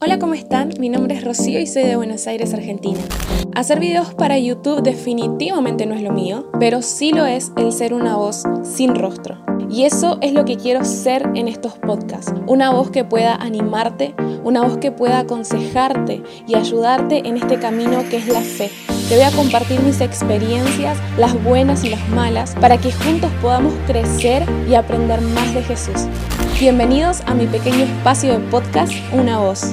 Hola, ¿cómo están? Mi nombre es Rocío y soy de Buenos Aires, Argentina. Hacer videos para YouTube definitivamente no es lo mío, pero sí lo es el ser una voz sin rostro. Y eso es lo que quiero ser en estos podcasts. Una voz que pueda animarte, una voz que pueda aconsejarte y ayudarte en este camino que es la fe. Te voy a compartir mis experiencias, las buenas y las malas, para que juntos podamos crecer y aprender más de Jesús. Bienvenidos a mi pequeño espacio de podcast, Una voz.